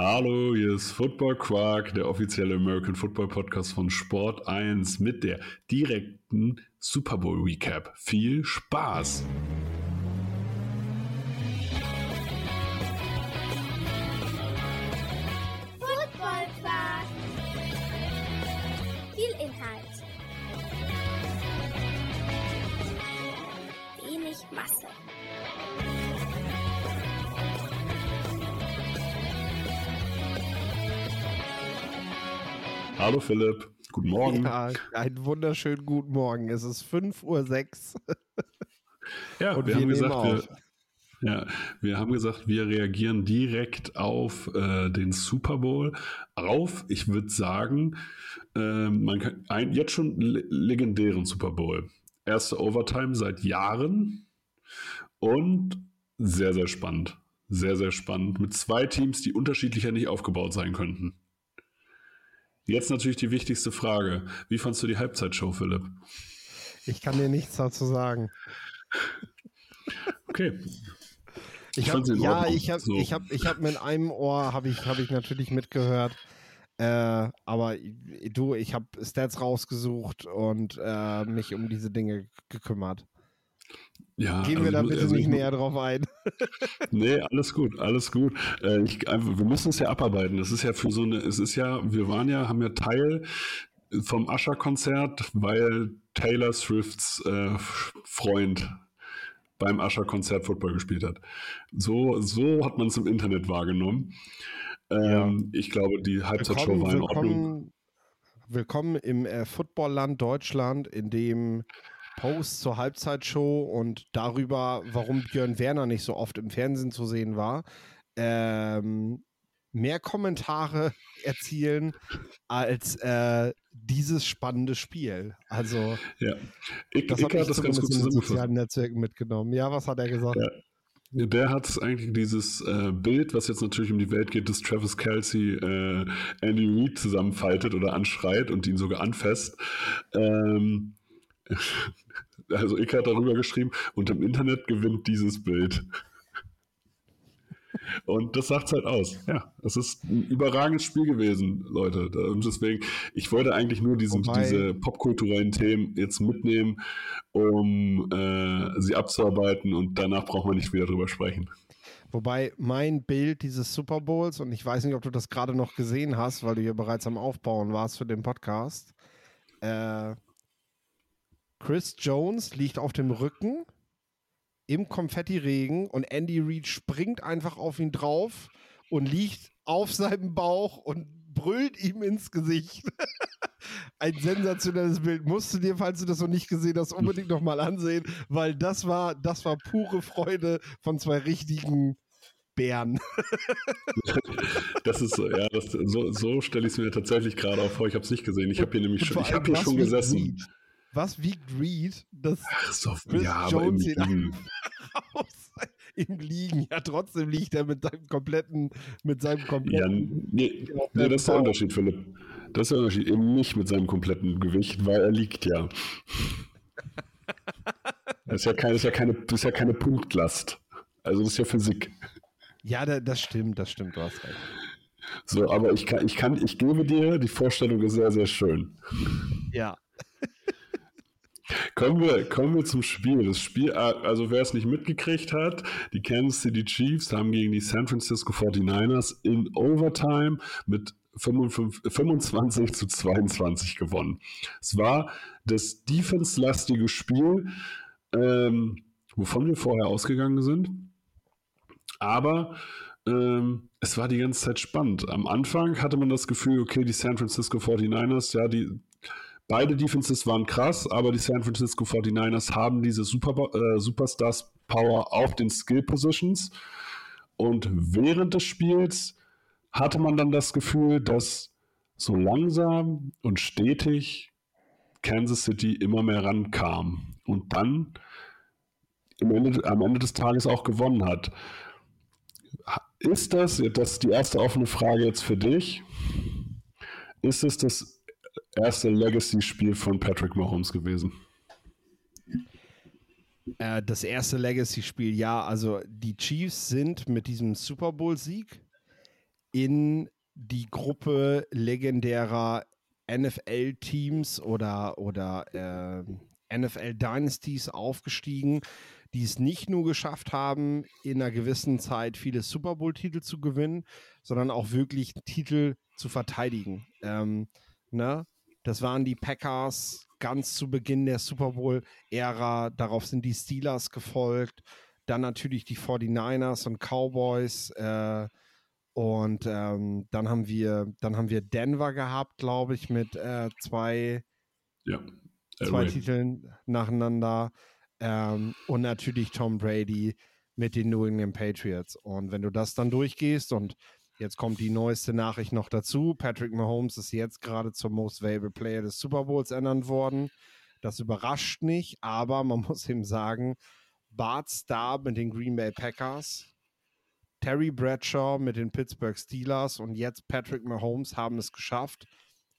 Hallo, hier ist Football Quark, der offizielle American Football Podcast von Sport 1 mit der direkten Super Bowl Recap. Viel Spaß! Hallo Philipp, guten Morgen. Ja, einen wunderschönen guten Morgen. Es ist 5.06 Uhr. Ja, Und wir, wir haben gesagt, wir, ja, wir haben gesagt, wir reagieren direkt auf äh, den Super Bowl. Auf, ich würde sagen, äh, man kann ein, jetzt schon le legendären Super Bowl. Erste Overtime seit Jahren und sehr, sehr spannend. Sehr, sehr spannend. Mit zwei Teams, die unterschiedlicher nicht aufgebaut sein könnten. Jetzt natürlich die wichtigste Frage. Wie fandst du die Halbzeitshow, Philipp? Ich kann dir nichts dazu sagen. Okay. Ich Ich hab, ja, ich habe So. ich hab, ich hab mit einem Ohr habe ich, hab ich natürlich mitgehört. Äh, aber du, ich habe Stats rausgesucht und äh, mich um diese Dinge gekümmert. Ja, Gehen also wir da bitte also ich nicht näher drauf ein. Nee, alles gut, alles gut. Äh, ich, einfach, wir müssen es ja abarbeiten. Das ist ja für so eine, es ist ja, wir waren ja, haben ja Teil vom Ascher-Konzert, weil Taylor Swifts äh, Freund beim Ascher-Konzert Football gespielt hat. So, so hat man es im Internet wahrgenommen. Ähm, Ich glaube, die Halbzeitshow war in Ordnung. willkommen, willkommen im äh, Footballland Deutschland, in dem Post zur Halbzeitshow und darüber, warum Björn Werner nicht so oft im Fernsehen zu sehen war, ähm, mehr Kommentare erzielen als äh, dieses spannende Spiel. Also, Ja. Ich, das ich habe hat das ganz gut in den zusammengefasst. sozialen Netzwerken mitgenommen. Ja, was hat er gesagt? Ja. Der hat eigentlich dieses äh, Bild, was jetzt natürlich um die Welt geht, dass Travis Kelsey äh, Andy Reid zusammenfaltet oder anschreit und ihn sogar anfasst. Ähm, also ich hat darüber geschrieben und im Internet gewinnt dieses Bild. Und das sagt es halt aus. Ja, es ist ein überragendes Spiel gewesen, Leute. Und deswegen, ich wollte eigentlich nur diesen, Wobei- diese popkulturellen Themen jetzt mitnehmen, um äh, sie abzuarbeiten und danach brauchen wir nicht wieder drüber sprechen. Wobei mein Bild dieses Super Bowls, und ich weiß nicht, ob du das gerade noch gesehen hast, weil du hier bereits am Aufbauen warst für den Podcast. Äh, Chris Jones liegt auf dem Rücken im Konfettiregen und Andy Reid springt einfach auf ihn drauf und liegt auf seinem Bauch und brüllt ihm ins Gesicht. Ein sensationelles Bild. Musst du dir, falls du das noch nicht gesehen hast, unbedingt nochmal ansehen, weil das war, das war pure Freude von zwei richtigen Bären. Das ist so, ja, das, so, so stelle ich es mir tatsächlich gerade auch vor. Ich habe es nicht gesehen. Ich habe hier nämlich schon, ich allem, hier schon gesessen. Reed? Was wiegt Reed, das Ach so, Chris ja, Jones ihn Liegen. raus im Liegen? Ja, trotzdem liegt er mit seinem kompletten, mit seinem Ja, kompletten. nee, auf nee, dem das ist der. Unterschied, Philipp. Das ist der Unterschied. Eben nicht mit seinem kompletten Gewicht, weil er liegt ja. Das ist ja keine, das ist ja keine, das ist ja keine Punktlast. Also das ist ja Physik. Ja, da, das stimmt, das stimmt, du hast recht. So, aber ich kann, ich kann, ich gebe dir, die Vorstellung ist sehr, sehr schön. Ja. Kommen wir, kommen wir zum Spiel. Das Spiel, also wer es nicht mitgekriegt hat, die Kansas City Chiefs haben gegen die San Francisco 49ers in Overtime mit 55, 25 zu 22 gewonnen. Es war das defense-lastige Spiel, ähm, wovon wir vorher ausgegangen sind. Aber ähm, es war die ganze Zeit spannend. Am Anfang hatte man das Gefühl, okay, die San Francisco 49ers, ja, die beide Defenses waren krass, aber die San Francisco 49ers haben diese Super, äh, Superstars Power auf den Skill Positions. Und während des Spiels hatte man dann das Gefühl, dass so langsam und stetig Kansas City immer mehr rankam und dann Ende, am Ende des Tages auch gewonnen hat. Ist das, das ist die erste offene Frage jetzt für dich, ist es das erste Legacy-Spiel von Patrick Mahomes gewesen? Äh, das erste Legacy-Spiel, ja. Also die Chiefs sind mit diesem Super Bowl-Sieg in die Gruppe legendärer NFL-Teams oder, oder äh, NFL-Dynasties aufgestiegen, die es nicht nur geschafft haben, in einer gewissen Zeit viele Super Bowl-Titel zu gewinnen, sondern auch wirklich Titel zu verteidigen. Ähm, ne? Das waren die Packers ganz zu Beginn der Super Bowl-Ära. Darauf sind die Steelers gefolgt. Dann natürlich die 49ers und Cowboys. Äh, und ähm, dann haben wir, dann haben wir Denver gehabt, glaube ich, mit äh, zwei, ja. zwei Titeln nacheinander. Ähm, und natürlich Tom Brady mit den New England Patriots. Und wenn du das dann durchgehst und jetzt kommt die neueste Nachricht noch dazu, Patrick Mahomes ist jetzt gerade zum Most Valuable Player des Super Bowls ernannt worden. Das überrascht nicht, aber man muss ihm sagen, Bart Starr mit den Green Bay Packers Terry Bradshaw mit den Pittsburgh Steelers und jetzt Patrick Mahomes haben es geschafft,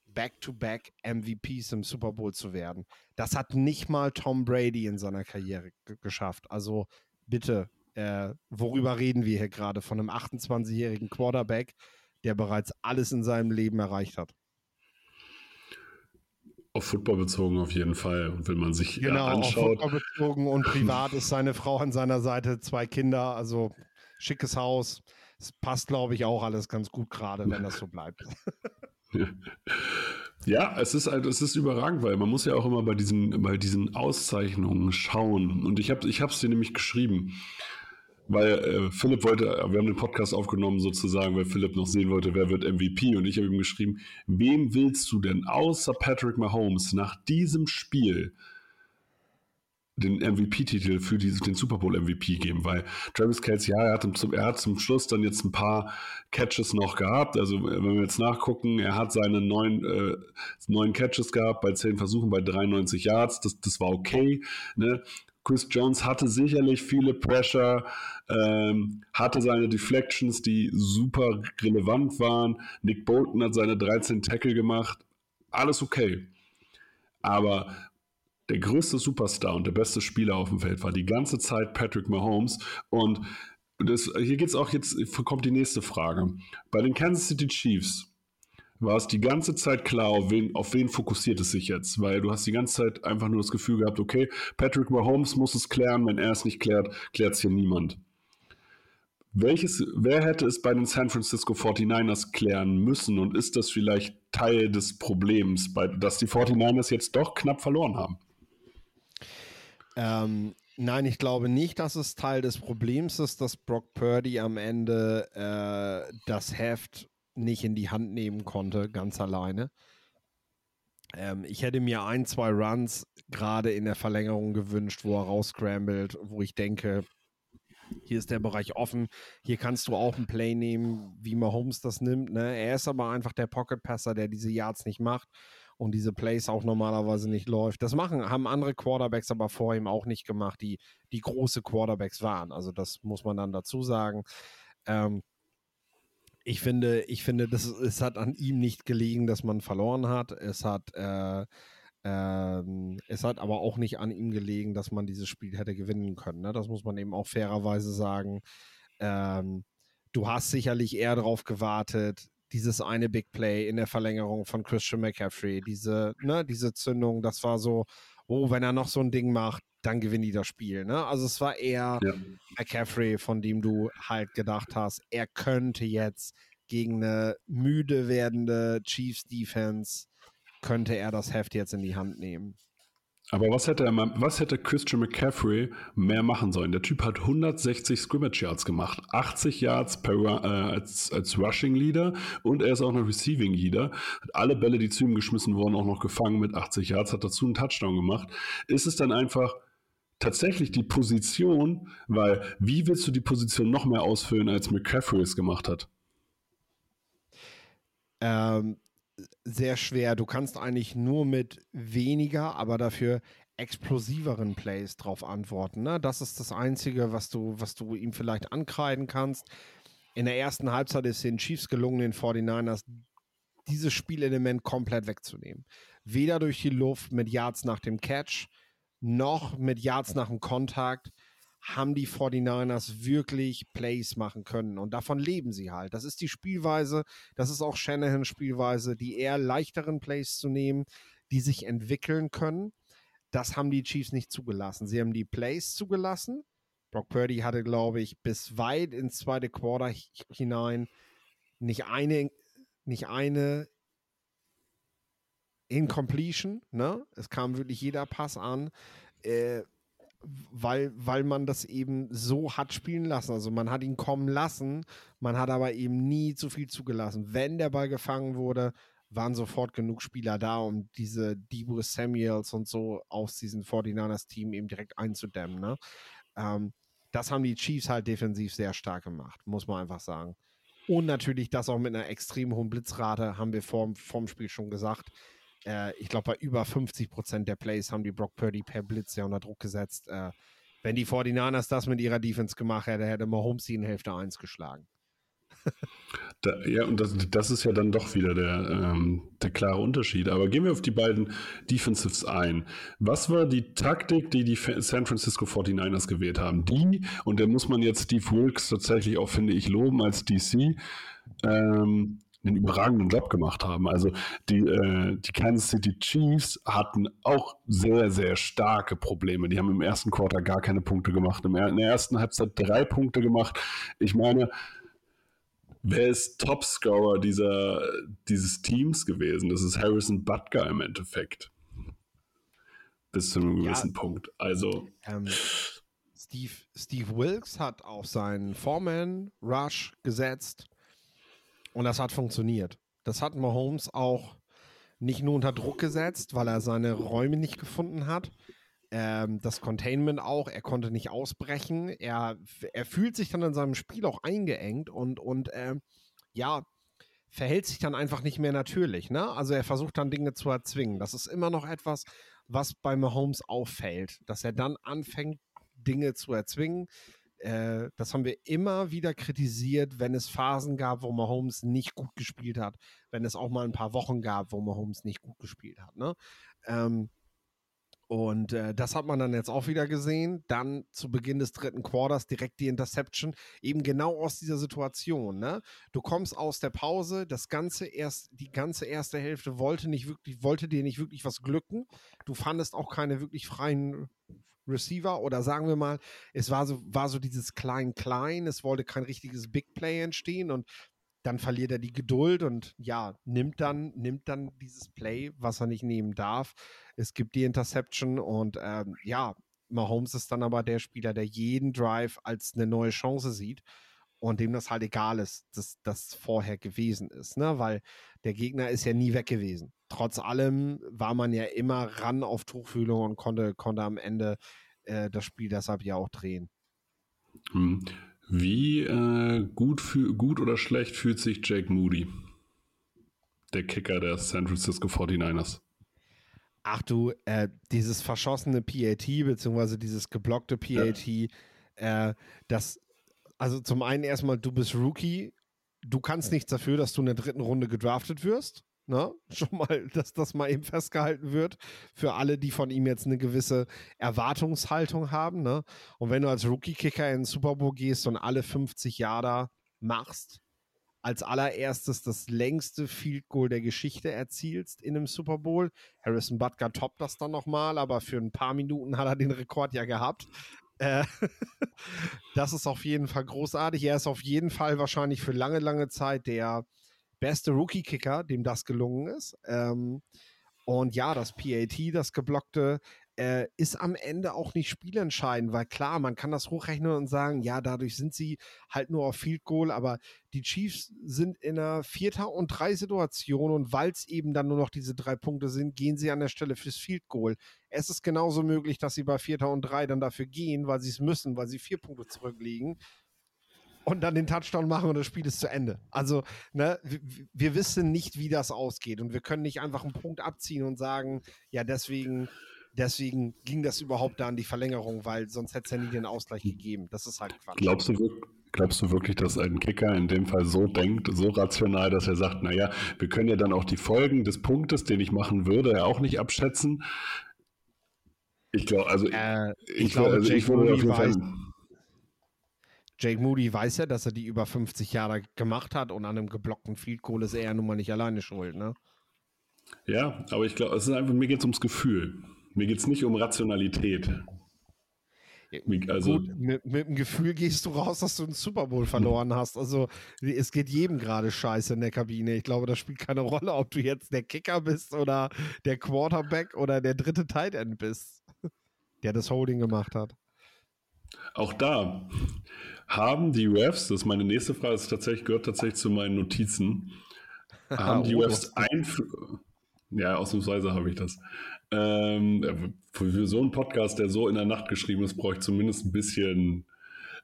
Back-to-Back MVPs im Super Bowl zu werden. Das hat nicht mal Tom Brady in seiner Karriere geschafft. Also bitte, äh, worüber reden wir hier gerade? Von einem 28-jährigen Quarterback, der bereits alles in seinem Leben erreicht hat. Auf Football bezogen auf jeden Fall. Und wenn man sich genau, anschaut. Auf Football bezogen und privat ist seine Frau an seiner Seite, zwei Kinder. Also schickes Haus. Es passt, glaube ich, auch alles ganz gut gerade, wenn das so bleibt. Ja, es ist halt, es ist überragend, weil man muss ja auch immer bei diesen, bei diesen Auszeichnungen schauen. Und ich habe ich es dir nämlich geschrieben, weil äh, Philipp wollte, wir haben den Podcast aufgenommen sozusagen, weil Philipp noch sehen wollte, wer wird MVP. Und ich habe ihm geschrieben, wem willst du denn außer Patrick Mahomes nach diesem Spiel den MVP-Titel für die, den Super Bowl MVP geben, weil Travis Kelsey, ja, er hat, zum, er hat zum Schluss dann jetzt ein paar Catches noch gehabt. Also, wenn wir jetzt nachgucken, er hat seine neun, äh, neun Catches gehabt bei zehn Versuchen bei 93 Yards. Das, das war okay. Ne? Chris Jones hatte sicherlich viele Pressure, ähm, hatte seine Deflections, die super relevant waren. Nick Bolton hat seine 13 Tackle gemacht. Alles okay. Aber der größte Superstar und der beste Spieler auf dem Feld war die ganze Zeit Patrick Mahomes. Und das, hier geht es auch jetzt, kommt die nächste Frage. Bei den Kansas City Chiefs war es die ganze Zeit klar, auf wen, auf wen fokussiert es sich jetzt, weil du hast die ganze Zeit einfach nur das Gefühl gehabt, okay, Patrick Mahomes muss es klären, wenn er es nicht klärt, klärt es hier niemand. Welches, wer hätte es bei den San Francisco 49ers klären müssen und ist das vielleicht Teil des Problems, bei, dass die 49ers jetzt doch knapp verloren haben? Ähm, nein, ich glaube nicht, dass es Teil des Problems ist, dass Brock Purdy am Ende äh, das Heft nicht in die Hand nehmen konnte, ganz alleine. Ähm, ich hätte mir ein, zwei Runs gerade in der Verlängerung gewünscht, wo er rausscrambled, wo ich denke, hier ist der Bereich offen, hier kannst du auch ein Play nehmen, wie Mahomes das nimmt. Ne? Er ist aber einfach der Pocket-Passer, der diese Yards nicht macht und diese Plays auch normalerweise nicht läuft. Das machen, haben andere Quarterbacks aber vor ihm auch nicht gemacht, die, die große Quarterbacks waren. Also das muss man dann dazu sagen. Ähm, ich finde, ich finde, das, es hat an ihm nicht gelegen, dass man verloren hat. Es hat, äh, ähm, es hat aber auch nicht an ihm gelegen, dass man dieses Spiel hätte gewinnen können. Ne? Das muss man eben auch fairerweise sagen. Ähm, du hast sicherlich eher darauf gewartet, dieses eine Big Play in der Verlängerung von Christian McCaffrey, diese, ne, diese Zündung, das war so, oh, wenn er noch so ein Ding macht, dann gewinnt die das Spiel. Ne? Also es war eher ja. McCaffrey, von dem du halt gedacht hast, er könnte jetzt gegen eine müde werdende Chiefs Defense, könnte er das Heft jetzt in die Hand nehmen. Aber was hätte, er, was hätte Christian McCaffrey mehr machen sollen? Der Typ hat 160 Scrimmage Yards gemacht, 80 Yards per, äh, als, als Rushing Leader und er ist auch noch Receiving Leader. Hat alle Bälle, die zu ihm geschmissen wurden, auch noch gefangen mit 80 Yards, hat dazu einen Touchdown gemacht. Ist es dann einfach tatsächlich die Position, weil wie willst du die Position noch mehr ausfüllen, als McCaffrey es gemacht hat? Ähm, sehr schwer. Du kannst eigentlich nur mit weniger, aber dafür explosiveren Plays drauf antworten. Ne? Das ist das Einzige, was du, was du ihm vielleicht ankreiden kannst. In der ersten Halbzeit ist den Chiefs gelungen, den 49ers dieses Spielelement komplett wegzunehmen. Weder durch die Luft mit Yards nach dem Catch, noch mit Yards nach dem Kontakt haben die 49ers wirklich Plays machen können. Und davon leben sie halt. Das ist die Spielweise, das ist auch Shanahans Spielweise, die eher leichteren Plays zu nehmen, die sich entwickeln können. Das haben die Chiefs nicht zugelassen. Sie haben die Plays zugelassen. Brock Purdy hatte, glaube ich, bis weit ins zweite Quarter hinein nicht eine, nicht eine Incompletion. Ne? Es kam wirklich jeder Pass an. Äh, weil, weil man das eben so hat spielen lassen. Also man hat ihn kommen lassen, man hat aber eben nie zu viel zugelassen. Wenn der Ball gefangen wurde, waren sofort genug Spieler da, um diese Debo Samuels und so aus diesem 49ers-Team eben direkt einzudämmen. Ne? Ähm, das haben die Chiefs halt defensiv sehr stark gemacht, muss man einfach sagen. Und natürlich das auch mit einer extrem hohen Blitzrate, haben wir vor, vorm Spiel schon gesagt. Äh, ich glaube, bei über 50 Prozent der Plays haben die Brock Purdy per Blitz ja unter Druck gesetzt. Äh, wenn die 49ers das mit ihrer Defense gemacht hätte, hätte Mahomes sie in Hälfte 1 geschlagen. Da, ja, und das, das, ist ja dann doch wieder der, ähm, der klare Unterschied. Aber gehen wir auf die beiden Defensives ein. Was war die Taktik, die die San Francisco 49ers gewählt haben? Die, und da muss man jetzt Steve Wilkes tatsächlich auch, finde ich, loben als DC, ähm, einen überragenden Job gemacht haben. Also die, äh, die Kansas City Chiefs hatten auch sehr, sehr starke Probleme. Die haben im ersten Quarter gar keine Punkte gemacht, in der ersten Halbzeit drei Punkte gemacht. Ich meine, wer ist Topscorer dieser, dieses Teams gewesen? Das ist Harrison Butker im Endeffekt. Bis zu einem gewissen ja, Punkt. Also. Ähm, Steve, Steve Wilkes hat auf seinen Foreman Rush gesetzt und das hat funktioniert. Das hat Mahomes auch nicht nur unter Druck gesetzt, weil er seine Räume nicht gefunden hat. Ähm, das Containment auch, er konnte nicht ausbrechen. Er, er fühlt sich dann in seinem Spiel auch eingeengt und, und äh, ja, verhält sich dann einfach nicht mehr natürlich. Ne? Also er versucht dann Dinge zu erzwingen. Das ist immer noch etwas, was bei Mahomes auffällt, dass er dann anfängt, Dinge zu erzwingen, äh, das haben wir immer wieder kritisiert, wenn es Phasen gab, wo Mahomes nicht gut gespielt hat, wenn es auch mal ein paar Wochen gab, wo Mahomes nicht gut gespielt hat. Ne? Ähm, und äh, das hat man dann jetzt auch wieder gesehen. Dann zu Beginn des dritten Quarters direkt die Interception, eben genau aus dieser Situation. Ne? Du kommst aus der Pause, das ganze erst, die ganze erste Hälfte wollte nicht wirklich, wollte dir nicht wirklich was glücken. Du fandest auch keine wirklich freien Receiver oder sagen wir mal, es war so, war so dieses Klein-Klein, es wollte kein richtiges Big Play entstehen und dann verliert er die Geduld und ja, nimmt dann, nimmt dann dieses Play, was er nicht nehmen darf. Es gibt die Interception und ähm, ja, Mahomes ist dann aber der Spieler, der jeden Drive als eine neue Chance sieht und dem das halt egal ist, dass das vorher gewesen ist, ne? Weil der Gegner ist ja nie weg gewesen. Trotz allem war man ja immer ran auf Tuchfühlung und konnte, konnte am Ende äh, das Spiel deshalb ja auch drehen. Hm. Wie äh, gut, für, gut oder schlecht fühlt sich Jake Moody, der Kicker der San Francisco 49ers? Ach du, äh, dieses verschossene PAT, beziehungsweise dieses geblockte PAT, ja. äh, das, also zum einen erstmal, du bist Rookie, du kannst nichts dafür, dass du in der dritten Runde gedraftet wirst. Ne? Schon mal, dass das mal eben festgehalten wird für alle, die von ihm jetzt eine gewisse Erwartungshaltung haben. Ne? Und wenn du als Rookie-Kicker in den Super Bowl gehst und alle 50 Jahre machst, als allererstes das längste Field Goal der Geschichte erzielst in einem Super Bowl. Harrison Butker toppt das dann nochmal, aber für ein paar Minuten hat er den Rekord ja gehabt. Äh, das ist auf jeden Fall großartig. Er ist auf jeden Fall wahrscheinlich für lange, lange Zeit der beste Rookie-Kicker, dem das gelungen ist. Ähm, und ja, das PAT, das geblockte, äh, ist am Ende auch nicht spielentscheidend, weil klar, man kann das hochrechnen und sagen, ja, dadurch sind sie halt nur auf Field Goal, aber die Chiefs sind in einer Vierter- und Drei-Situation und weil es eben dann nur noch diese drei Punkte sind, gehen sie an der Stelle fürs Field Goal. Es ist genauso möglich, dass sie bei Vierter und Drei dann dafür gehen, weil sie es müssen, weil sie vier Punkte zurückliegen und dann den Touchdown machen und das Spiel ist zu Ende. Also, ne, wir, wissen nicht, wie das ausgeht und wir können nicht einfach einen Punkt abziehen und sagen, ja, deswegen, deswegen ging das überhaupt da an die Verlängerung, weil sonst hätte es ja nie den Ausgleich gegeben. Das ist halt Quatsch. Glaubst du, glaubst du wirklich, dass ein Kicker in dem Fall so denkt, so rational, dass er sagt, naja, wir können ja dann auch die Folgen des Punktes, den ich machen würde, ja auch nicht abschätzen? Ich glaube, also äh, ich, ich, glaube, also ich würde auf jeden Fall Jake Moody weiß ja, dass er die über 50 Jahre gemacht hat und an einem geblockten Field Goal ist er ja nun mal nicht alleine schuld, ne? Ja, aber ich glaube, es ist einfach, mir geht es ums Gefühl. Mir geht es nicht um Rationalität. Also, Gut, mit, mit, dem Gefühl gehst du raus, dass du einen Super Bowl verloren hast. Also es geht jedem gerade scheiße in der Kabine. Ich glaube, das spielt keine Rolle, ob du jetzt der Kicker bist oder der Quarterback oder der dritte Tight End bist, der das Holding gemacht hat. Auch da haben die Refs, das ist meine nächste Frage, das tatsächlich, gehört tatsächlich zu meinen Notizen, haben die oh, Refs Einfluss ja, ausnahmsweise habe ich das. Ähm, für so einen Podcast, der so in der Nacht geschrieben ist, brauche ich zumindest ein bisschen,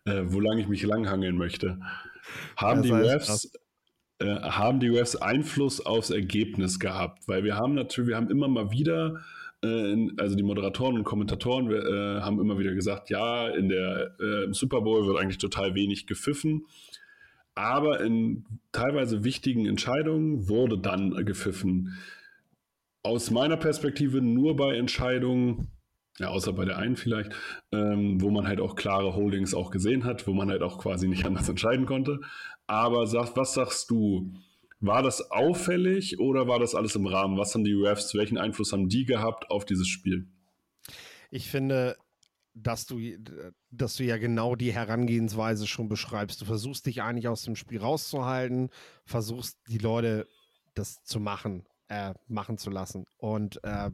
äh, wo lange ich mich langhangeln möchte. Haben, die Refs, äh, haben die Refs Einfluss aufs Ergebnis gehabt? Weil wir haben natürlich, wir haben immer mal wieder, äh, also die Moderatoren und Kommentatoren äh, haben immer wieder gesagt, ja, in der, äh, im Super Bowl wird eigentlich total wenig gepfiffen. Aber in teilweise wichtigen Entscheidungen wurde dann gepfiffen aus meiner Perspektive nur bei Entscheidungen, ja, außer bei der einen vielleicht, ähm, wo man halt auch klare Holdings auch gesehen hat, wo man halt auch quasi nicht anders entscheiden konnte. Aber sag, was sagst du? War das auffällig oder war das alles im Rahmen? Was haben die Refs, welchen Einfluss haben die gehabt auf dieses Spiel? Ich finde, dass du, dass du ja genau die Herangehensweise schon beschreibst. Du versuchst dich eigentlich aus dem Spiel rauszuhalten, versuchst die Leute das zu machen äh, machen zu lassen. Und äh,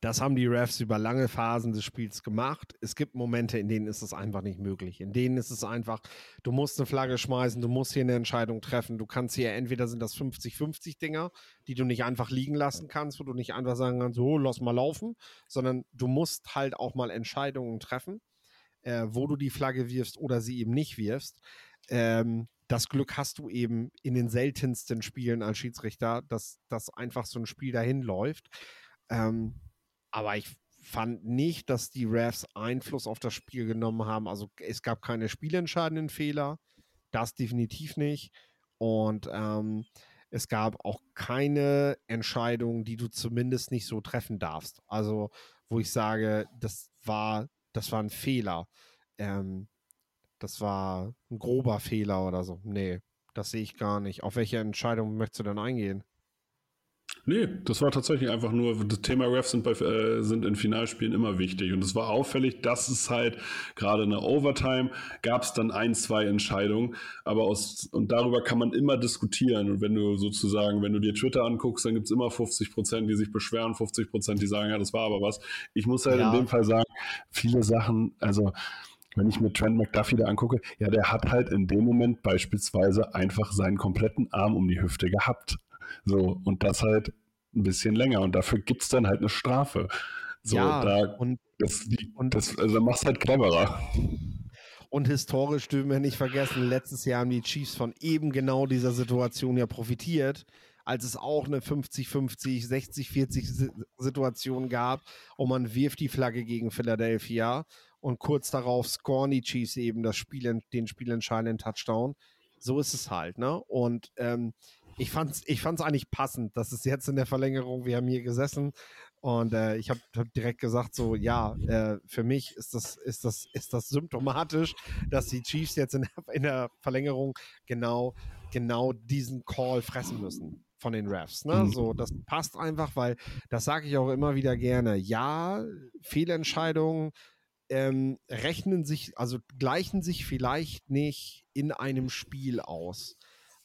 das haben die Refs über lange Phasen des Spiels gemacht. Es gibt Momente, in denen ist es einfach nicht möglich. In denen ist es einfach, du musst eine Flagge schmeißen, du musst hier eine Entscheidung treffen. Du kannst hier entweder sind das 50-50 Dinger, die du nicht einfach liegen lassen kannst, wo du nicht einfach sagen kannst, oh, lass mal laufen, sondern du musst halt auch mal Entscheidungen treffen, äh, wo du die Flagge wirfst oder sie eben nicht wirfst. Ähm, das Glück hast du eben in den seltensten Spielen als Schiedsrichter, dass, dass einfach so ein Spiel dahin läuft. Ähm, aber ich fand nicht, dass die Refs Einfluss auf das Spiel genommen haben. Also es gab keine spielentscheidenden Fehler, das definitiv nicht. Und ähm, es gab auch keine Entscheidung, die du zumindest nicht so treffen darfst. Also wo ich sage, das war, das war ein Fehler. Ähm, das war ein grober Fehler oder so. Nee, das sehe ich gar nicht. Auf welche Entscheidung möchtest du denn eingehen? Nee, das war tatsächlich einfach nur, das Thema Refs sind, bei, äh, sind in Finalspielen immer wichtig. Und es war auffällig, dass es halt gerade in der Overtime gab es dann ein, zwei Entscheidungen. Aber aus, und darüber kann man immer diskutieren. Und wenn du sozusagen, wenn du dir Twitter anguckst, dann gibt es immer 50 Prozent, die sich beschweren, 50 Prozent, die sagen, ja, das war aber was. Ich muss halt ja. in dem Fall sagen, viele Sachen, also wenn ich mir Trent McDuffie da angucke, ja, der hat halt in dem Moment beispielsweise einfach seinen kompletten Arm um die Hüfte gehabt. So, und das halt ein bisschen länger. Und dafür gibt es dann halt eine Strafe. So, ja, da, und, das, und das, also machst halt cleverer. Und historisch dürfen wir nicht vergessen, letztes Jahr haben die Chiefs von eben genau dieser Situation ja profitiert, als es auch eine 50-50, 60-40 Situation gab und man wirft die Flagge gegen Philadelphia und kurz darauf scoren die Chiefs eben das Spiel, den spielentscheidenden Touchdown. So ist es halt, ne? Und ähm, ich fand es ich fand's eigentlich passend, dass es jetzt in der Verlängerung, wir haben hier gesessen und äh, ich habe hab direkt gesagt, so, ja, äh, für mich ist das, ist, das, ist das symptomatisch, dass die Chiefs jetzt in der, in der Verlängerung genau, genau diesen Call fressen müssen von den Refs. Ne? Mhm. So, das passt einfach, weil das sage ich auch immer wieder gerne. Ja, Fehlentscheidungen ähm, rechnen sich, also gleichen sich vielleicht nicht in einem Spiel aus.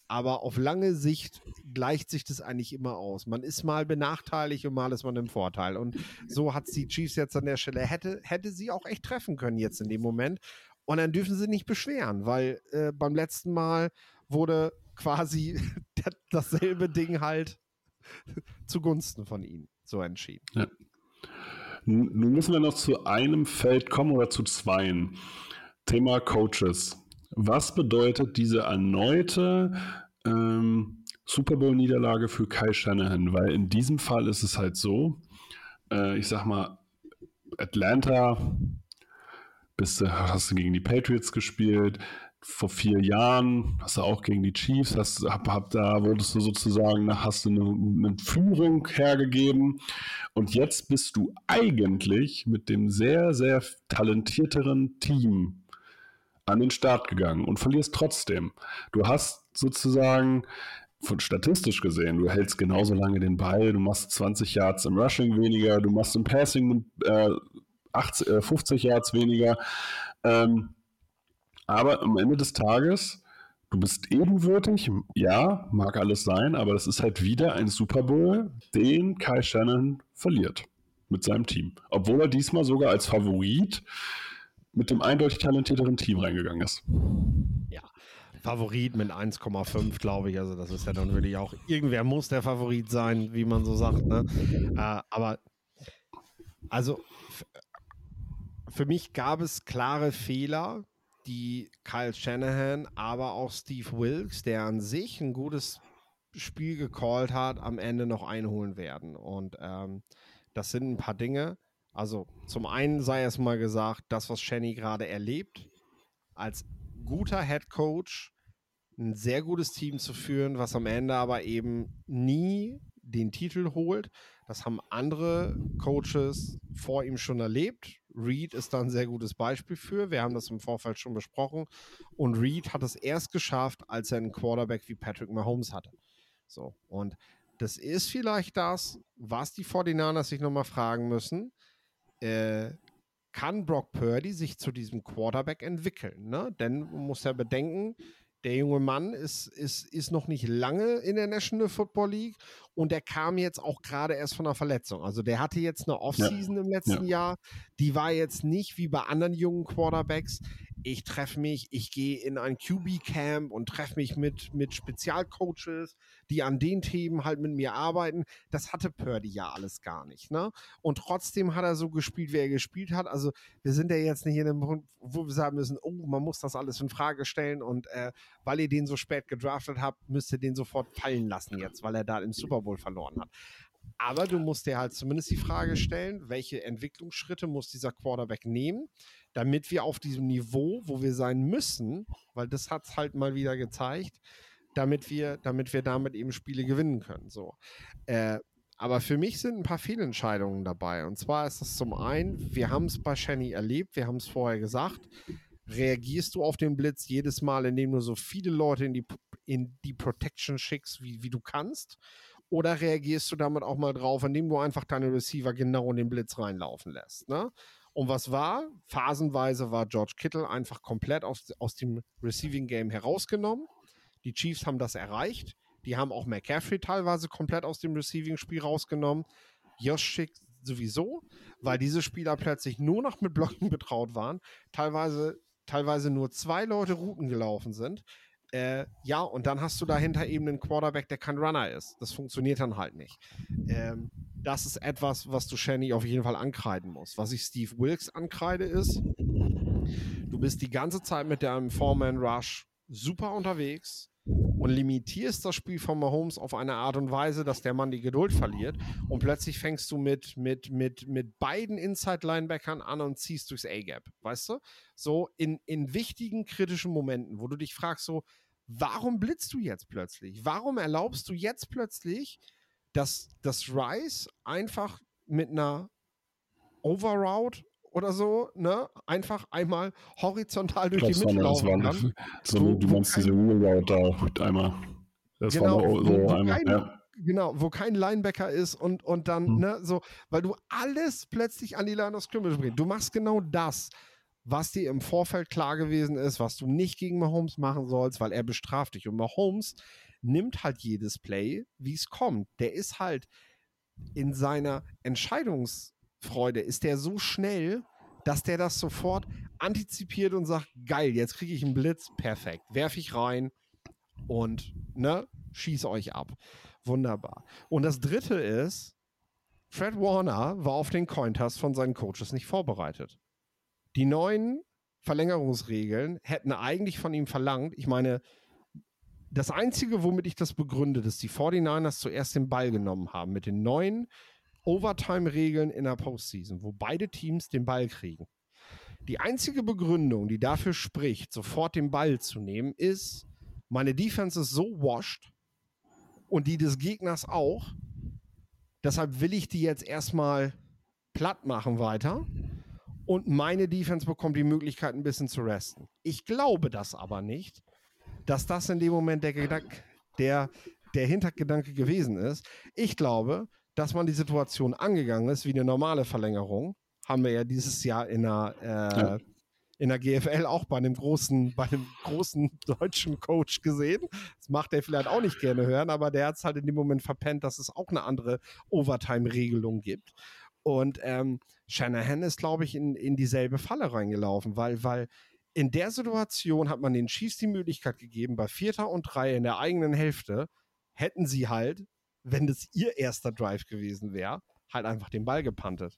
Aber auf lange Sicht gleicht sich das eigentlich immer aus. Man ist mal benachteiligt und mal ist man im Vorteil. Und so hat die Chiefs jetzt an der Stelle, hätte, hätte sie auch echt treffen können jetzt in dem Moment. Und dann dürfen sie nicht beschweren, weil äh, beim letzten Mal wurde quasi dasselbe Ding halt zugunsten von ihnen so entschieden. Ja. Nun müssen wir noch zu einem Feld kommen oder zu zweien. Thema Coaches. Was bedeutet diese erneute ähm, Super Bowl-Niederlage für Kai Shanahan? Weil in diesem Fall ist es halt so, äh, ich sag mal, Atlanta, bist du, hast du gegen die Patriots gespielt, vor vier Jahren, hast du auch gegen die Chiefs, hast, hab, hab, da wurdest du sozusagen, hast du eine, eine, Führung hergegeben und jetzt bist du eigentlich mit dem sehr, sehr talentierteren Team an den Start gegangen und verlierst trotzdem. Du hast sozusagen von statistisch gesehen, du hältst genauso lange den Ball, du machst 20 Yards im Rushing weniger, du machst im Passing äh, 80, äh, 50 Yards weniger. Ähm, aber am Ende des Tages, du bist ebenwürdig, ja, mag alles sein, aber das ist halt wieder ein Super Bowl, den Kai Shannon verliert mit seinem Team. Obwohl er diesmal sogar als Favorit mit dem eindeutig talentierteren Team reingegangen ist. Ja, Favorit mit 1,5, glaube ich. Also das ist ja dann wirklich auch, irgendwer muss der Favorit sein, wie man so sagt. Ne? Äh, aber also für mich gab es klare Fehler, die Kyle Shanahan, aber auch Steve Wilkes, der an sich ein gutes Spiel gecallt hat, am Ende noch einholen werden. Und ähm, das sind ein paar Dinge. Also zum einen sei es mal gesagt, das, was Shanny gerade erlebt, als guter Head Coach ein sehr gutes Team zu führen, was am Ende aber eben nie den Titel holt. Das haben andere Coaches vor ihm schon erlebt. Reed ist da ein sehr gutes Beispiel für. Wir haben das im Vorfeld schon besprochen. Und Reed hat es erst geschafft, als er einen Quarterback wie Patrick Mahomes hatte. So. Und das ist vielleicht das, was die 49ers sich nochmal fragen müssen. Äh, kann Brock Purdy sich zu diesem Quarterback entwickeln? Ne? Denn man muss ja bedenken, der junge Mann ist, ist, ist noch nicht lange in der National Football League und der kam jetzt auch gerade erst von einer Verletzung. Also der hatte jetzt eine Offseason ja. im letzten ja. Jahr. Die war jetzt nicht wie bei anderen jungen Quarterbacks ich treffe mich, ich gehe in ein QB-Camp und treffe mich mit, mit Spezialcoaches, die an den Themen halt mit mir arbeiten. Das hatte Purdy ja alles gar nicht. Ne? Und trotzdem hat er so gespielt, wie er gespielt hat. Also wir sind ja jetzt nicht in einem Punkt, wo wir sagen müssen, oh, man muss das alles in Frage stellen und äh, weil ihr den so spät gedraftet habt, müsst ihr den sofort fallen lassen jetzt, weil er da im Super Bowl verloren hat. Aber du musst dir halt zumindest die Frage stellen, welche Entwicklungsschritte muss dieser Quarterback nehmen, damit wir auf diesem Niveau, wo wir sein müssen, weil das hat es halt mal wieder gezeigt, damit wir, damit wir damit eben Spiele gewinnen können. So. Äh, aber für mich sind ein paar Fehlentscheidungen dabei. Und zwar ist das zum einen, wir haben es bei Shanny erlebt, wir haben es vorher gesagt, reagierst du auf den Blitz jedes Mal, indem du so viele Leute in die, in die Protection schickst, wie, wie du kannst? Oder reagierst du damit auch mal drauf, indem du einfach deine Receiver genau in den Blitz reinlaufen lässt? Ne? Und was war? Phasenweise war George Kittle einfach komplett aus, aus dem Receiving Game herausgenommen. Die Chiefs haben das erreicht. Die haben auch McCaffrey teilweise komplett aus dem Receiving-Spiel rausgenommen. Josh Schick sowieso, weil diese Spieler plötzlich nur noch mit Blocken betraut waren. Teilweise, teilweise nur zwei Leute Routen gelaufen sind. Äh, ja, und dann hast du dahinter eben einen Quarterback, der kein Runner ist. Das funktioniert dann halt nicht. Ähm, das ist etwas, was du Shanny auf jeden Fall ankreiden musst. Was ich Steve Wilkes ankreide, ist, du bist die ganze Zeit mit deinem Four-Man-Rush super unterwegs und limitierst das Spiel von Mahomes auf eine Art und Weise, dass der Mann die Geduld verliert und plötzlich fängst du mit, mit, mit, mit beiden Inside-Linebackern an und ziehst durchs A-Gap, weißt du? So in, in wichtigen, kritischen Momenten, wo du dich fragst so, warum blitzt du jetzt plötzlich? Warum erlaubst du jetzt plötzlich, dass das Rice einfach mit einer Overroute oder so, ne, einfach einmal horizontal durch die Mitte laufen kann. So, wo, du meinst diese Wheel da einmal. Das genau, war so wo, einmal, kein, ja. Genau, wo kein Linebacker ist und, und dann, hm. ne, so, weil du alles plötzlich an die Line of Scrimmage bringst. Du machst genau das, was dir im Vorfeld klar gewesen ist, was du nicht gegen Mahomes machen sollst, weil er bestraft dich. Und Mahomes nimmt halt jedes Play, wie es kommt. Der ist halt in seiner Entscheidungsfreude, ist der so schnell, dass der das sofort antizipiert und sagt, geil, jetzt kriege ich einen Blitz, perfekt, werfe ich rein und ne, schieß euch ab. Wunderbar. Und das dritte ist, Fred Warner war auf den Cointest von seinen Coaches nicht vorbereitet. Die neuen Verlängerungsregeln hätten eigentlich von ihm verlangt, ich meine, das Einzige, womit ich das begründe, dass die 49ers zuerst den Ball genommen haben mit den neuen Overtime-Regeln in der Postseason, wo beide Teams den Ball kriegen. Die einzige Begründung, die dafür spricht, sofort den Ball zu nehmen, ist, meine Defense ist so washed und die des Gegners auch. Deshalb will ich die jetzt erstmal platt machen weiter. Und meine Defense bekommt die Möglichkeit, ein bisschen zu resten. Ich glaube das aber nicht, dass das in dem Moment der, Gedank der, der Hintergedanke gewesen ist. Ich glaube, dass man die Situation angegangen ist wie eine normale Verlängerung. Haben wir ja dieses Jahr in der, äh, ja. in der GFL auch bei einem großen, bei einem großen deutschen Coach gesehen. Das macht er vielleicht auch nicht gerne hören, aber der hat es halt in dem Moment verpennt, dass es auch eine andere Overtime-Regelung gibt. Und ähm, Shanahan ist, glaube ich, in, in dieselbe Falle reingelaufen, weil, weil in der Situation hat man den Chiefs die Möglichkeit gegeben, bei Vierter und Drei in der eigenen Hälfte hätten sie halt, wenn das ihr erster Drive gewesen wäre, halt einfach den Ball gepantet.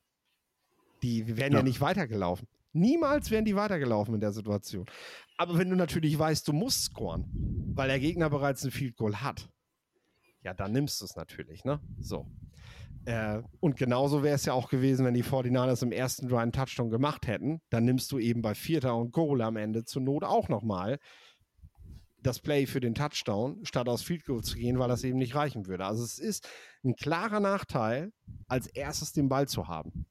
Die wären ja. ja nicht weitergelaufen. Niemals wären die weitergelaufen in der Situation. Aber wenn du natürlich weißt, du musst scoren, weil der Gegner bereits ein Field Goal hat, ja, dann nimmst du es natürlich, ne? So. Äh, und genauso wäre es ja auch gewesen, wenn die 49ers im ersten Drive einen Touchdown gemacht hätten. Dann nimmst du eben bei Vierter und Goal am Ende zur Not auch nochmal das Play für den Touchdown, statt aus Field Goal zu gehen, weil das eben nicht reichen würde. Also es ist ein klarer Nachteil, als erstes den Ball zu haben.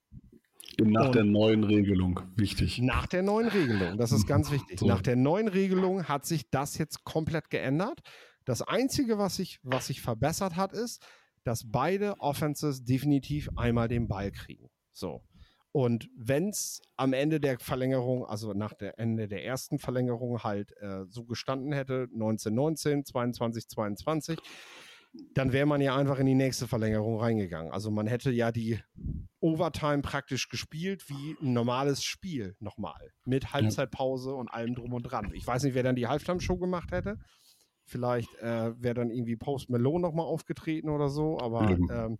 Nach und der neuen Regelung, wichtig. Nach der neuen Regelung, das ist ganz wichtig. So. Nach der neuen Regelung hat sich das jetzt komplett geändert. Das Einzige, was sich, was sich verbessert hat, ist, dass beide Offenses definitiv einmal den Ball kriegen. So. Und wenn es am Ende der Verlängerung, also nach der Ende der ersten Verlängerung halt äh, so gestanden hätte, 1919, 22, 22, dann wäre man ja einfach in die nächste Verlängerung reingegangen. Also man hätte ja die Overtime praktisch gespielt wie ein normales Spiel nochmal. Mit Halbzeitpause und allem drum und dran. Ich weiß nicht, wer dann die Halftime-Show gemacht hätte. Vielleicht äh, wäre dann irgendwie Post Malone nochmal aufgetreten oder so, aber ähm,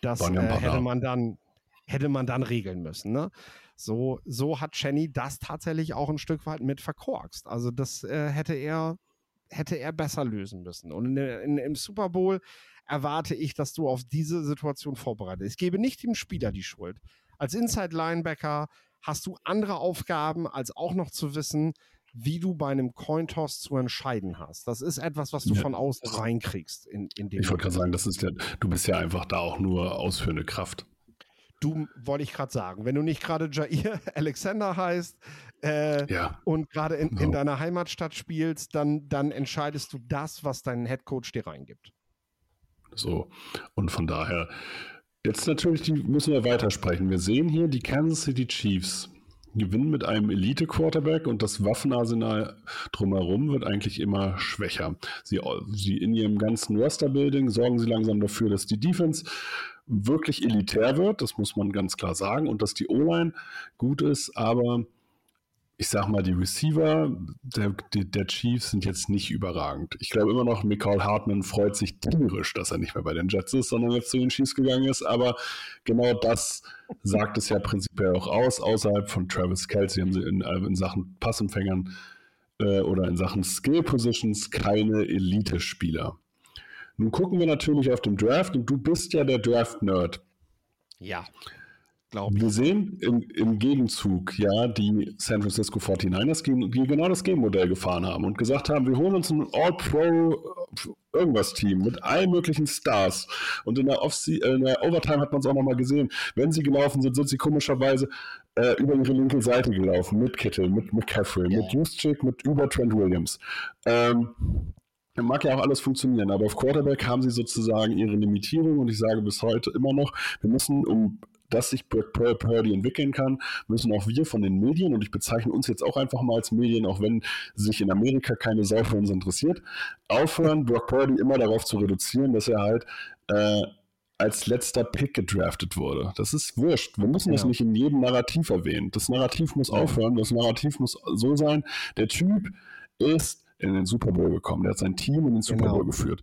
das äh, hätte man dann hätte man dann regeln müssen. Ne? So, so hat Chenny das tatsächlich auch ein Stück weit mit verkorkst. Also das äh, hätte er hätte er besser lösen müssen. Und in, in, im Super Bowl erwarte ich, dass du auf diese Situation vorbereitet bist. Ich gebe nicht dem Spieler die Schuld. Als Inside Linebacker hast du andere Aufgaben, als auch noch zu wissen, wie du bei einem Cointoss zu entscheiden hast. Das ist etwas, was du ja. von außen reinkriegst. In, in dem ich wollte gerade sagen, das ist ja, du bist ja einfach da auch nur ausführende Kraft. Du wollte ich gerade sagen, wenn du nicht gerade Jair Alexander heißt äh, ja. und gerade in, in, deiner Heimatstadt spielst, dann, dann entscheidest du das, was dein Headcoach dir reingibt. So, und von daher, jetzt natürlich die, müssen wir weitersprechen. Wir sehen hier die Kansas City Chiefs gewinnen mit einem Elite-Quarterback und das Waffenarsenal drumherum wird eigentlich immer schwächer. Sie, sie in ihrem ganzen Roster-Building sorgen sie langsam dafür, dass die Defense wirklich elitär wird, das muss man ganz klar sagen, und dass die O-Line gut ist, aber ich sag mal, die Receiver der, der, Chiefs sind jetzt nicht überragend. Ich glaube immer noch, Michael Hartman freut sich tierisch, dass er nicht mehr bei den Jets ist, sondern jetzt zu den Chiefs gegangen ist. Aber genau das sagt es ja prinzipiell auch aus. Außerhalb von Travis Kelsey haben sie in, in Sachen Passempfängern äh, oder in Sachen Skill Positions keine Elite-Spieler. Nun gucken wir natürlich auf den Draft und du bist ja der Draft-Nerd. Ja glaube Wir sehen im, im, Gegenzug ja die San Francisco 49ers, die genau das Game-Modell gefahren haben und gesagt haben, wir holen uns ein All-Pro irgendwas Team mit allen möglichen Stars. Und in der, Off in der Overtime hat man es auch nochmal gesehen. Wenn sie gelaufen sind, sind sie komischerweise äh, über ihre linke Seite gelaufen. Mit Kittel, mit McCaffrey, yeah. mit Juszczyk, mit über Trent Williams. Ähm, Mag ja auch alles funktionieren, aber auf Quarterback haben sie sozusagen ihre Limitierung und ich sage bis heute immer noch, wir müssen, um dass sich Brock Purdy entwickeln kann, müssen auch wir von den Medien, und ich bezeichne uns jetzt auch einfach mal als Medien, auch wenn sich in Amerika keine Sau für uns interessiert, aufhören, Brock Purdy immer darauf zu reduzieren, dass er halt äh, als letzter Pick gedraftet wurde. Das ist wurscht. Wir müssen ja. das nicht in jedem Narrativ erwähnen. Das Narrativ muss aufhören. Das Narrativ muss so sein, der Typ ist in den Super Bowl gekommen. Der hat sein Team in den Super genau. Bowl geführt.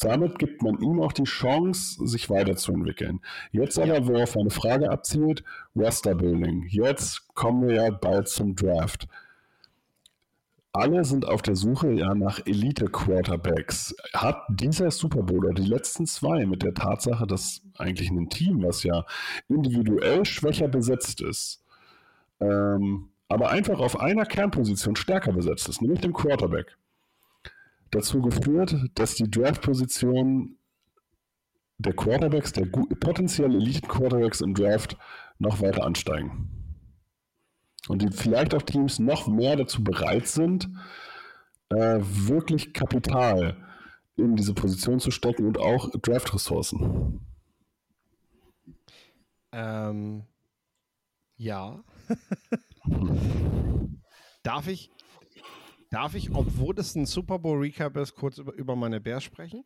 Damit gibt man ihm auch die Chance, sich weiterzuentwickeln. Jetzt aber, ja. worauf eine Frage abzielt, Roster Building. Jetzt kommen wir ja bald zum Draft. Alle sind auf der Suche ja nach Elite-Quarterbacks. Hat dieser Super Bowl oder die letzten zwei mit der Tatsache, dass eigentlich ein Team, was ja individuell schwächer besetzt ist, ähm, aber einfach auf einer Kernposition stärker besetzt ist, nämlich dem Quarterback, dazu geführt, dass die Draft-Position der Quarterbacks, der potenziell Elite-Quarterbacks im Draft noch weiter ansteigen. Und die vielleicht auch Teams noch mehr dazu bereit sind, äh, wirklich Kapital in diese Position zu stecken und auch Draft-Ressourcen. Ähm, ja. darf ich, darf ich, obwohl es ein Super Bowl Recap ist, kurz über, über meine Bears sprechen?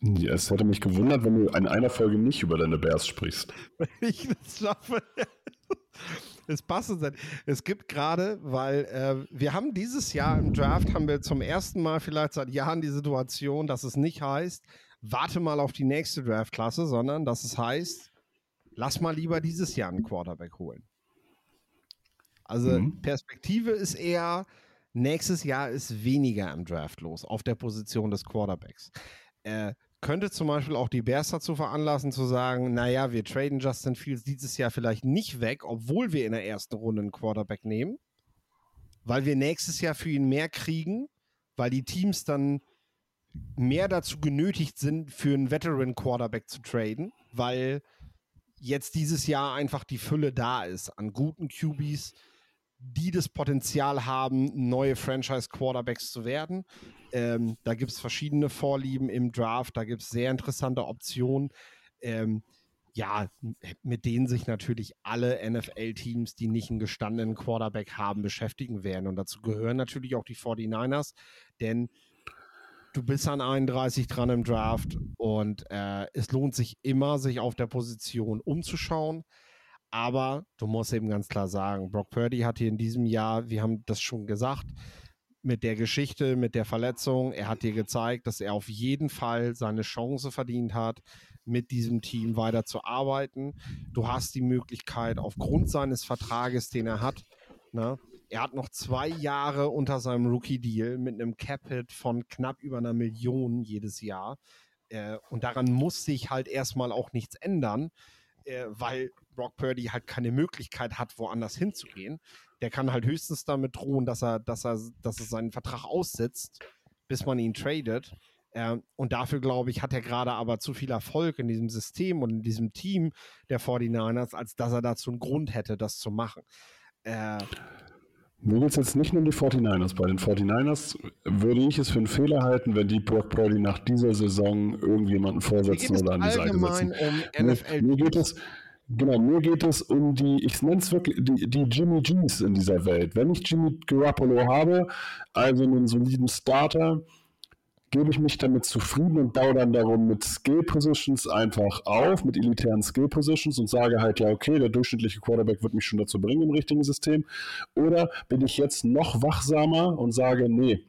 Ja, es hätte mich gewundert, wenn du in einer Folge nicht über deine Bears sprichst. Wenn ich das schaffe. Es passt sein. Es gibt gerade, weil äh, wir haben dieses Jahr im Draft haben wir zum ersten Mal vielleicht seit Jahren die Situation, dass es nicht heißt, warte mal auf die nächste Draftklasse, sondern dass es heißt, lass mal lieber dieses Jahr einen Quarterback holen. Also mhm. Perspektive ist eher, nächstes Jahr ist weniger im Draft los auf der Position des Quarterbacks. Äh, könnte zum Beispiel auch die Bears dazu veranlassen zu sagen, naja, wir traden Justin Fields dieses Jahr vielleicht nicht weg, obwohl wir in der ersten Runde einen Quarterback nehmen, weil wir nächstes Jahr für ihn mehr kriegen, weil die Teams dann mehr dazu genötigt sind, für einen Veteran Quarterback zu traden, weil jetzt dieses Jahr einfach die Fülle da ist an guten QBs, die das Potenzial haben, neue Franchise-Quarterbacks zu werden. Ähm, da gibt es verschiedene Vorlieben im Draft, da gibt es sehr interessante Optionen. Ähm, ja, mit denen sich natürlich alle NFL-Teams, die nicht einen gestandenen Quarterback haben, beschäftigen werden. Und dazu gehören natürlich auch die 49ers, denn du bist an 31 dran im Draft und äh, es lohnt sich immer, sich auf der Position umzuschauen. Aber du musst eben ganz klar sagen, Brock Purdy hat hier in diesem Jahr, wir haben das schon gesagt, mit der Geschichte, mit der Verletzung, er hat dir gezeigt, dass er auf jeden Fall seine Chance verdient hat, mit diesem Team weiter zu arbeiten. Du hast die Möglichkeit, aufgrund seines Vertrages, den er hat, ne, er hat noch zwei Jahre unter seinem Rookie-Deal mit einem Cap-Hit von knapp über einer Million jedes Jahr. Äh, und daran muss sich halt erstmal auch nichts ändern, äh, weil Brock Purdy halt keine Möglichkeit hat, woanders hinzugehen. Der kann halt höchstens damit drohen, dass er, dass er, dass er seinen Vertrag aussetzt, bis man ihn tradet. Äh, und dafür, glaube ich, hat er gerade aber zu viel Erfolg in diesem System und in diesem Team der 49ers, als dass er dazu einen Grund hätte, das zu machen. Äh, mir geht es jetzt nicht nur um die 49ers. Bei den 49ers würde ich es für einen Fehler halten, wenn die Brock Purdy nach dieser Saison irgendjemanden vorsetzen oder an die Seite setzen. Um NFL mir, mir geht es, genau, mir geht es um die, ich nenne es wirklich, die, die Jimmy G's in dieser Welt. Wenn ich Jimmy Garoppolo habe, also einen soliden Starter, gebe ich mich damit zufrieden und baue dann darum mit Skill Positions einfach auf, mit elitären Skill Positions und sage halt, ja, okay, der durchschnittliche Quarterback wird mich schon dazu bringen im richtigen System. Oder bin ich jetzt noch wachsamer und sage, nee,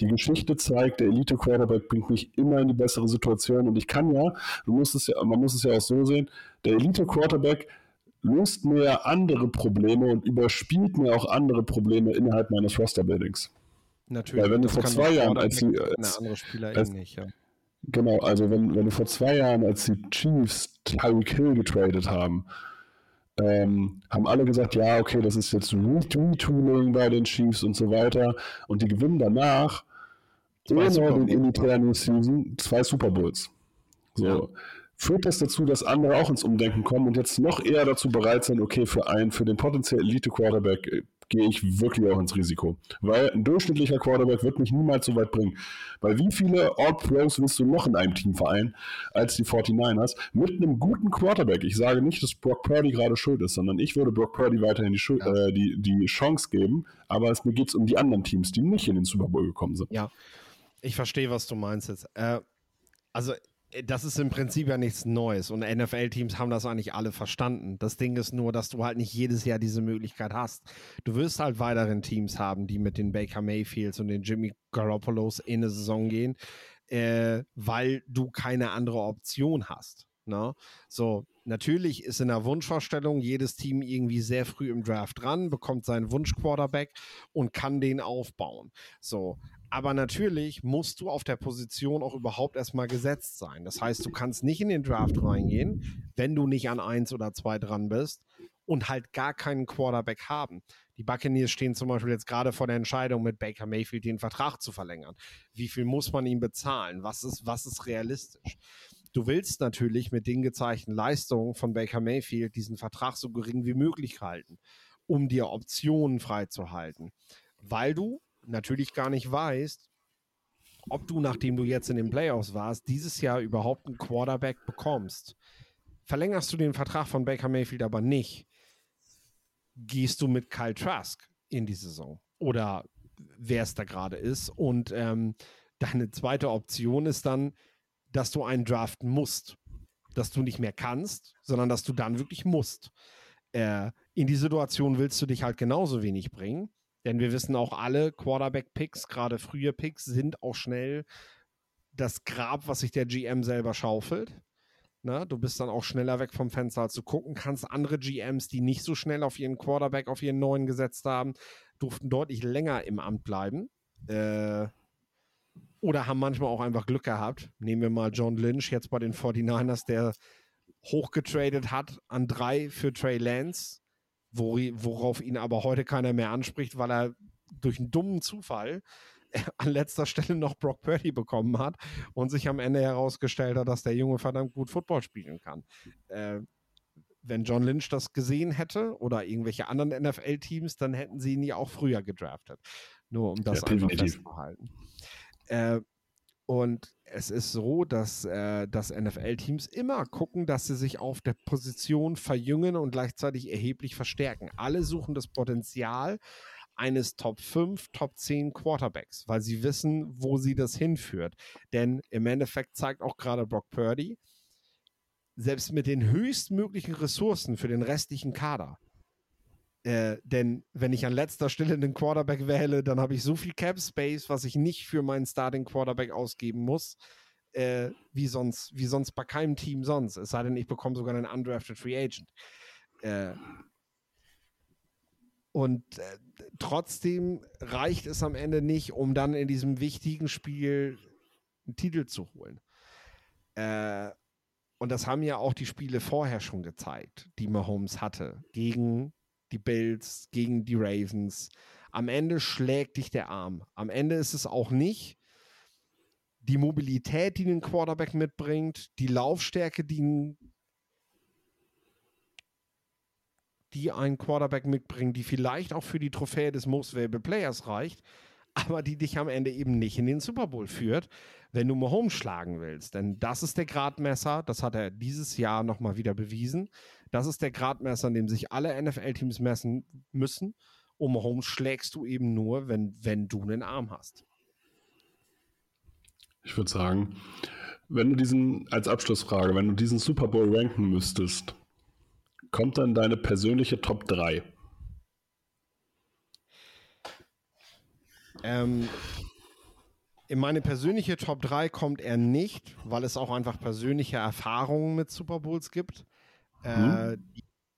die Geschichte zeigt, der Elite Quarterback bringt mich immer in die bessere Situation und ich kann ja, du musst es ja, man muss es ja auch so sehen, der Elite Quarterback löst mir andere Probleme und überspielt mir auch andere Probleme innerhalb meines Roster-Buildings. Natürlich. Weil wenn du vor zwei Jahren, als die, als, andere Spieler als, nicht, ja. Genau, also wenn, wenn du vor zwei Jahren, als die Chiefs Tyreek Hill getradet haben, ähm, haben alle gesagt, ja, okay, das ist jetzt Retooling bei den Chiefs und so weiter. Und die gewinnen danach, ohne den elitären Season, zwei Super Bowls. So. Ja. Führt das dazu, dass andere auch ins Umdenken kommen und jetzt noch eher dazu bereit sind, okay, für einen, für den potenziellen Elite-Quarterback äh, gehe ich wirklich auch ins Risiko. Weil ein durchschnittlicher Quarterback wird mich niemals so weit bringen. Weil wie viele All-Pros willst du noch in einem Team vereinen als die 49ers mit einem guten Quarterback? Ich sage nicht, dass Brock Purdy gerade schuld ist, sondern ich würde Brock Purdy weiterhin die, Schuld, ja. äh, die, die Chance geben. Aber es, mir geht es um die anderen Teams, die nicht in den Super Bowl gekommen sind. Ja, ich verstehe, was du meinst jetzt. Äh, also äh, das ist im Prinzip ja nichts Neues und NFL-Teams haben das eigentlich alle verstanden. Das Ding ist nur, dass du halt nicht jedes Jahr diese Möglichkeit hast. Du wirst halt weiteren Teams haben, die mit den Baker Mayfields und den Jimmy Garoppolos in eine Saison gehen, äh, weil du keine andere Option hast. Ne? So, natürlich ist in der Wunschvorstellung jedes Team irgendwie sehr früh im Draft dran, bekommt seinen Wunsch-Quarterback und kann den aufbauen. So, aber natürlich musst du auf der Position auch überhaupt erstmal gesetzt sein. Das heißt, du kannst nicht in den Draft reingehen, wenn du nicht an eins oder zwei dran bist und halt gar keinen Quarterback haben. Die Buccaneers stehen zum Beispiel jetzt gerade vor der Entscheidung, mit Baker Mayfield den Vertrag zu verlängern. Wie viel muss man ihm bezahlen? Was ist, was ist realistisch? Du willst natürlich mit den gezeigten Leistungen von Baker Mayfield diesen Vertrag so gering wie möglich halten. um dir Optionen freizuhalten. Weil du natürlich gar nicht weißt, ob du, nachdem du jetzt in den Playoffs warst, dieses Jahr überhaupt einen Quarterback bekommst. Verlängerst du den Vertrag von Baker Mayfield aber nicht, gehst du mit Kyle Trask in die Saison oder wer es da gerade ist. Und ähm, deine zweite Option ist dann, dass du einen draften musst. Dass du nicht mehr kannst, sondern dass du dann wirklich musst. Äh, in die Situation willst du dich halt genauso wenig bringen. Denn wir wissen auch alle, Quarterback-Picks, gerade frühe Picks, sind auch schnell das Grab, was sich der GM selber schaufelt. Na, du bist dann auch schneller weg vom Fenster, als du gucken kannst. Andere GMs, die nicht so schnell auf ihren Quarterback, auf ihren neuen gesetzt haben, durften deutlich länger im Amt bleiben. Äh, oder haben manchmal auch einfach Glück gehabt. Nehmen wir mal John Lynch jetzt bei den 49ers, der hochgetradet hat an drei für Trey Lance, worauf ihn aber heute keiner mehr anspricht, weil er durch einen dummen Zufall an letzter Stelle noch Brock Purdy bekommen hat und sich am Ende herausgestellt hat, dass der Junge verdammt gut Football spielen kann. Äh, wenn John Lynch das gesehen hätte oder irgendwelche anderen NFL-Teams, dann hätten sie ihn ja auch früher gedraftet. Nur um das ja, einfach festzuhalten. Äh, und es ist so, dass, äh, dass NFL-Teams immer gucken, dass sie sich auf der Position verjüngen und gleichzeitig erheblich verstärken. Alle suchen das Potenzial eines Top 5, Top 10 Quarterbacks, weil sie wissen, wo sie das hinführt. Denn im Endeffekt zeigt auch gerade Brock Purdy, selbst mit den höchstmöglichen Ressourcen für den restlichen Kader, äh, denn wenn ich an letzter Stelle einen Quarterback wähle, dann habe ich so viel Cap Space, was ich nicht für meinen Starting Quarterback ausgeben muss, äh, wie, sonst, wie sonst bei keinem Team sonst. Es sei denn, ich bekomme sogar einen undrafted Free Agent. Äh, und äh, trotzdem reicht es am Ende nicht, um dann in diesem wichtigen Spiel einen Titel zu holen. Äh, und das haben ja auch die Spiele vorher schon gezeigt, die Mahomes hatte. Gegen die Bills, gegen die Ravens. Am Ende schlägt dich der Arm. Am Ende ist es auch nicht die Mobilität, die ein Quarterback mitbringt, die Laufstärke, die die ein Quarterback mitbringt, die vielleicht auch für die Trophäe des Most Valuable Players reicht, aber die dich am Ende eben nicht in den Super Bowl führt, wenn du Mahomes schlagen willst. Denn das ist der Gradmesser, das hat er dieses Jahr nochmal wieder bewiesen. Das ist der Gradmesser, an dem sich alle NFL-Teams messen müssen. Und Mahomes schlägst du eben nur, wenn, wenn du einen Arm hast. Ich würde sagen, wenn du diesen, als Abschlussfrage, wenn du diesen Super Bowl ranken müsstest, kommt dann deine persönliche Top 3? Ähm, in meine persönliche Top 3 kommt er nicht, weil es auch einfach persönliche Erfahrungen mit Super Bowls gibt, mhm. äh,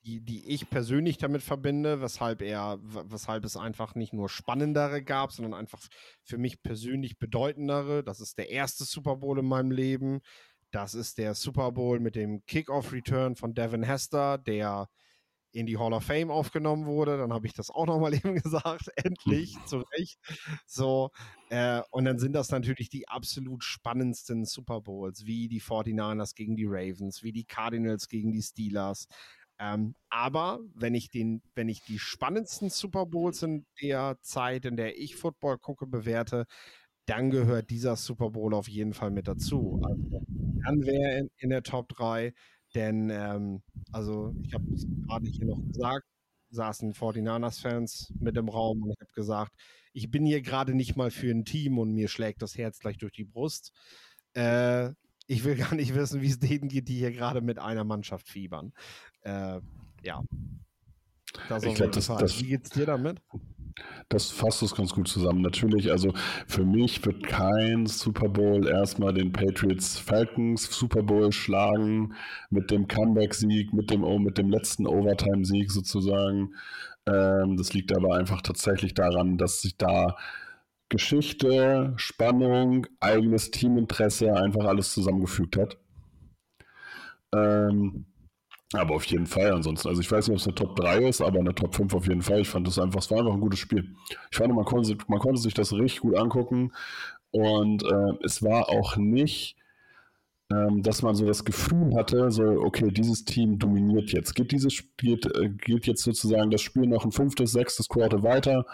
die, die, ich persönlich damit verbinde, weshalb er, weshalb es einfach nicht nur spannendere gab, sondern einfach für mich persönlich bedeutendere. Das ist der erste Super Bowl in meinem Leben. Das ist der Super Bowl mit dem Kickoff-Return von Devin Hester, der in die Hall of Fame aufgenommen wurde. Dann habe ich das auch nochmal eben gesagt. Endlich, zu Recht. So, äh, und dann sind das natürlich die absolut spannendsten Super Bowls, wie die 49ers gegen die Ravens, wie die Cardinals gegen die Steelers. Ähm, aber wenn ich den, wenn ich die spannendsten Super Bowls in der Zeit, in der ich Football gucke, bewerte, dann gehört dieser Super Bowl auf jeden Fall mit dazu. Also, dann wäre in, in der Top 3 denn, ähm, also ich habe es gerade hier noch gesagt, saßen 49ers-Fans mit im Raum und ich habe gesagt, ich bin hier gerade nicht mal für ein Team und mir schlägt das Herz gleich durch die Brust. Äh, ich will gar nicht wissen, wie es denen geht, die hier gerade mit einer Mannschaft fiebern. Äh, ja. Das ich glaube, das, das, Wie geht's dir damit? Das fasst es ganz gut zusammen. Natürlich, also für mich wird kein Super Bowl erstmal den Patriots Falcons Super Bowl schlagen mit dem Comeback-Sieg, mit dem, mit dem letzten Overtime-Sieg sozusagen. Ähm, das liegt aber einfach tatsächlich daran, dass sich da Geschichte, Spannung, eigenes Teaminteresse einfach alles zusammengefügt hat. Ähm, aber auf jeden Fall ansonsten. Also ich weiß nicht, ob es eine Top 3 ist, aber eine Top 5 auf jeden Fall. Ich fand das einfach, es war einfach ein gutes Spiel. Ich fand, man konnte, man konnte sich das richtig gut angucken. Und äh, es war auch nicht ähm, dass man so das Gefühl hatte, so, okay, dieses Team dominiert jetzt. Geht dieses Spiel, äh, geht jetzt sozusagen das Spiel noch ein fünftes, sechstes Quarter weiter,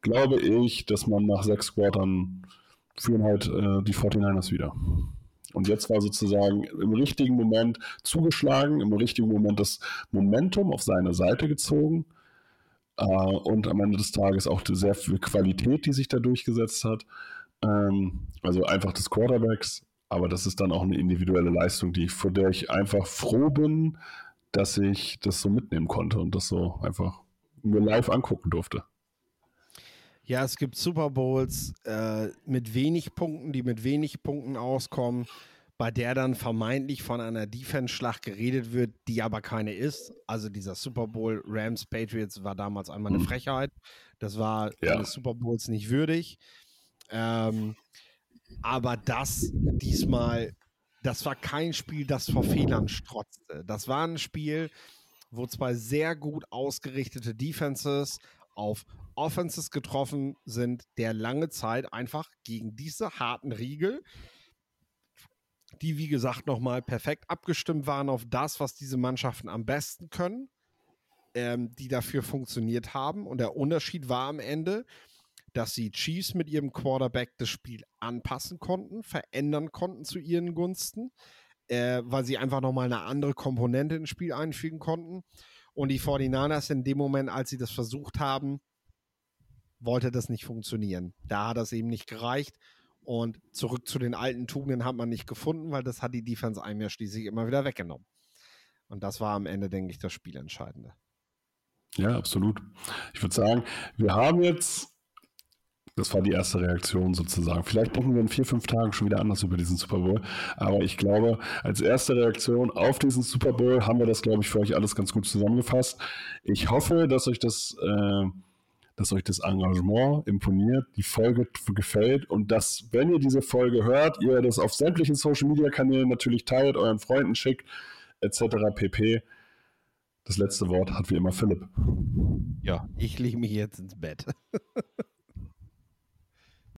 glaube ich, dass man nach sechs Quartern führen halt äh, die 49ers wieder. Und jetzt war sozusagen im richtigen Moment zugeschlagen, im richtigen Moment das Momentum auf seine Seite gezogen äh, und am Ende des Tages auch sehr viel Qualität, die sich da durchgesetzt hat. Ähm, also einfach des Quarterbacks, aber das ist dann auch eine individuelle Leistung, die, vor der ich einfach froh bin, dass ich das so mitnehmen konnte und das so einfach mir live angucken durfte. Ja, es gibt Super Bowls äh, mit wenig Punkten, die mit wenig Punkten auskommen, bei der dann vermeintlich von einer Defense-Schlacht geredet wird, die aber keine ist. Also dieser Super Bowl Rams Patriots war damals einmal eine hm. Frechheit. Das war ja. eines Super Bowls nicht würdig. Ähm, aber das diesmal, das war kein Spiel, das vor Fehlern strotzte. Das war ein Spiel, wo zwei sehr gut ausgerichtete Defenses auf Offenses getroffen sind, der lange Zeit einfach gegen diese harten Riegel, die wie gesagt nochmal perfekt abgestimmt waren auf das, was diese Mannschaften am besten können, ähm, die dafür funktioniert haben. Und der Unterschied war am Ende, dass die Chiefs mit ihrem Quarterback das Spiel anpassen konnten, verändern konnten zu ihren Gunsten, äh, weil sie einfach nochmal eine andere Komponente ins Spiel einfügen konnten. Und die 49ers in dem Moment, als sie das versucht haben, wollte das nicht funktionieren. Da hat das eben nicht gereicht. Und zurück zu den alten Tugenden hat man nicht gefunden, weil das hat die Defense einem ja schließlich immer wieder weggenommen. Und das war am Ende, denke ich, das Spielentscheidende. Ja, absolut. Ich würde sagen, wir haben jetzt, das war die erste Reaktion sozusagen. Vielleicht denken wir in vier, fünf Tagen schon wieder anders über diesen Super Bowl. Aber ich glaube, als erste Reaktion auf diesen Super Bowl haben wir das, glaube ich, für euch alles ganz gut zusammengefasst. Ich hoffe, dass euch das äh, dass euch das Engagement imponiert, die Folge gefällt und dass, wenn ihr diese Folge hört, ihr das auf sämtlichen Social Media Kanälen natürlich teilt, euren Freunden schickt, etc. pp. Das letzte Wort hat wie immer Philipp. Ja, ich lege mich jetzt ins Bett.